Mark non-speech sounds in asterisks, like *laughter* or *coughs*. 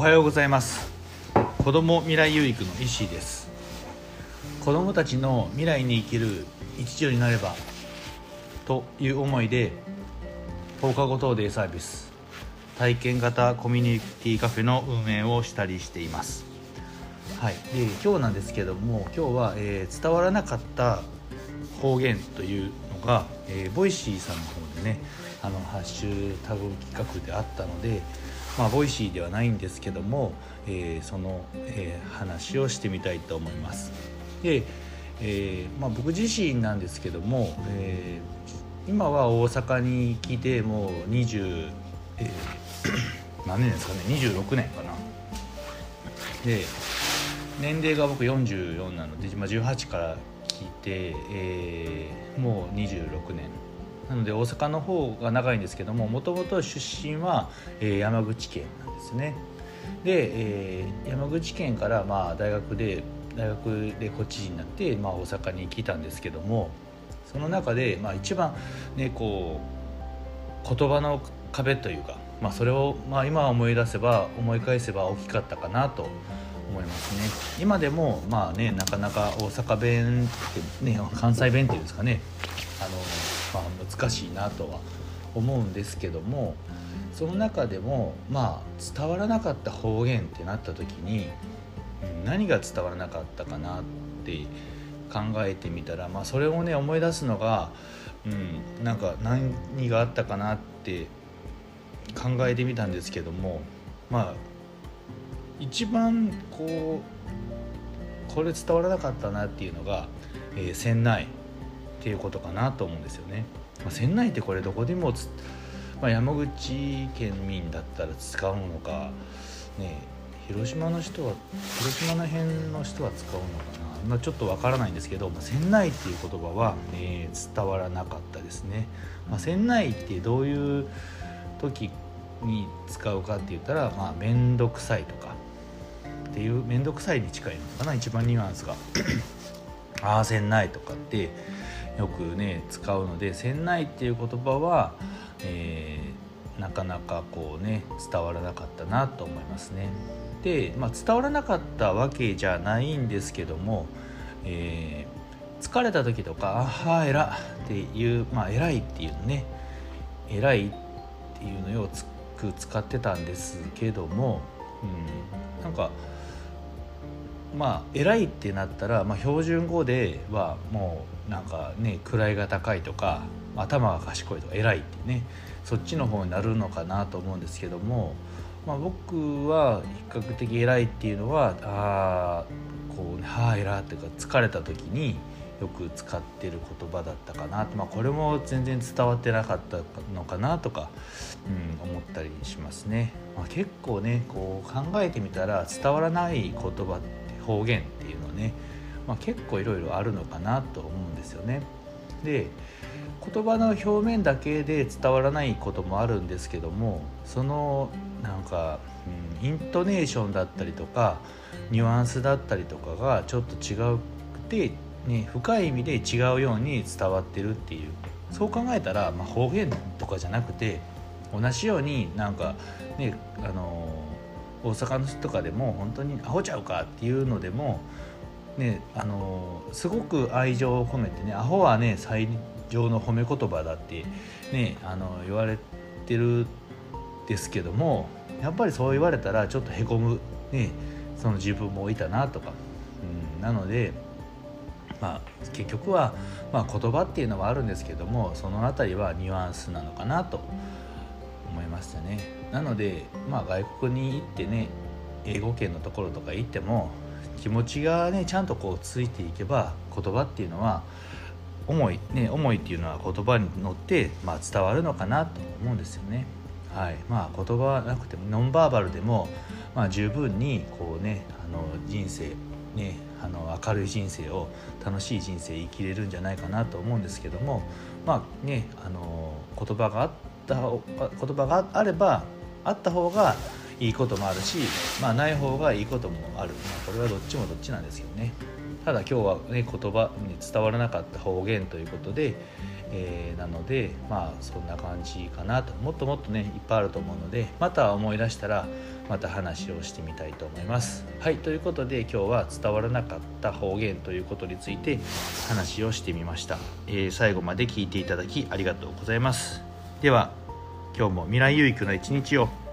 おはようございます。子ども未来有育の石井です。子どもたちの未来に生きる一助になればという思いで放課後等デイサービス体験型コミュニティカフェの運営をしたりしています。はい、で今日なんですけども今日は、えー伝わらなかった方言というのが、えーボイシーさんの方でねあのハッシュタグ企画であったので、まあ、ボイシーではないんですけども、えーその、えー話をしてみたいと思います。で、えーまあ、僕自身なんですけども、えー今は大阪に来てもう20、えー *coughs* 何年ですかね26年かな。で年齢が僕44なので、まあ、18から来て、えーもう26年なので大阪の方が長いんですけどももともと出身は、え山口県なんですね。で、え山口県からまあ大学で大学でこっちになって、まあ、大阪に来たんですけどもその中で、まあ、一番ねこう言葉の壁というか、まあ、それを、まあ、今思い出せば思い返せば大きかったかなと思いますね。今でもまあねなかなか大阪弁ってね関西弁っていうんですかね。あの、まあ、難しいなとは思うんですけどもその中でもまあ伝わらなかった方言ってなった時に何が伝わらなかったかなって考えてみたら、まあ、それをね思い出すのが、うん、なんか何があったかなって考えてみたんですけどもまあ一番こうこれ伝わらなかったなっていうのが、えー、船内。っていうことかなと思うんですよね。まあ、船内ってこれどこでもつ、まあ、山口県民だったら使うのかね広島の人は広島の辺の人は使うのかな、まあ、ちょっとわからないんですけど、まあ、船内っていう言葉は、え伝わらなかったですね。まあ、船内ってどういう時に使うかって言ったらまあ面倒くさいとかっていう面倒くさいに近いのかな一番ニュアンスが *clears throat* ああ船内とかってよくね使うので船内っていう言葉は、えーなかなかこうね伝わらなかったなと思いますね。で、まあ、伝わらなかったわけじゃないんですけども、えー疲れた時とか「あはえら」っていうまあ「偉い」っていうのね「偉い」っていうのをよく使ってたんですけども、うん、なんかまあ偉いってなったら、まあ、標準語ではもうなんかね位が高いとか頭が賢いとか偉いってねそっちの方になるのかなと思うんですけども、まあ、僕は比較的偉いっていうのはあーこうね「はあ偉」っていうか疲れた時によく使ってる言葉だったかなと、まあ、これも全然伝わってなかったのかなとか、うん、思ったりしますね。まあ、結構ねこう考えてみたら伝わらない言葉方言っていうのはね、まあ、結構いろいろあるのかなと思うんですよね。で言葉の表面だけで伝わらないこともあるんですけどもそのなんか、うん、イントネーションだったりとかニュアンスだったりとかがちょっと違うくて、ね、深い意味で違うように伝わってるっていうそう考えたら、まあ、方言とかじゃなくて同じようになんかねあの大阪の人とかでも本当に「アホちゃうか」っていうのでもねあのすごく愛情を込めてね「アホはね最上の褒め言葉だ」ってねあの言われてるですけどもやっぱりそう言われたらちょっとへこむ、ね、その自分もいたなとか、うん、なので、まあ、結局は、まあ、言葉っていうのはあるんですけどもその辺りはニュアンスなのかなとましたね。なので、まあ、外国に行ってね英語圏のところとか行っても気持ちがねちゃんとこうついていけば言葉っていうのは思いね思いっていうのは言葉に乗って、まあ、伝わるのかなと思うんですよね。はいまあ、言葉はなくてもノンバーバルでも、まあ、十分にこうねあの人生ねあの明るい人生を楽しい人生生きれるんじゃないかなと思うんですけどもまあねあの言葉があった言葉があればあった方がいいこともあるし、まあ、ない方がいいこともある、まあ、これはどっちもどっちなんですけどね。ただ今日はね言葉に伝わらなかった方言ということで、えー、なのでまあそんな感じかなと。もっともっとねいっぱいあると思うのでまた思い出したらまた話をしてみたいと思います。はいということで今日は伝わらなかった方言ということについて話をしてみました、えー、最後まで聞いていただきありがとうございます。では今日も未来有益な一日を。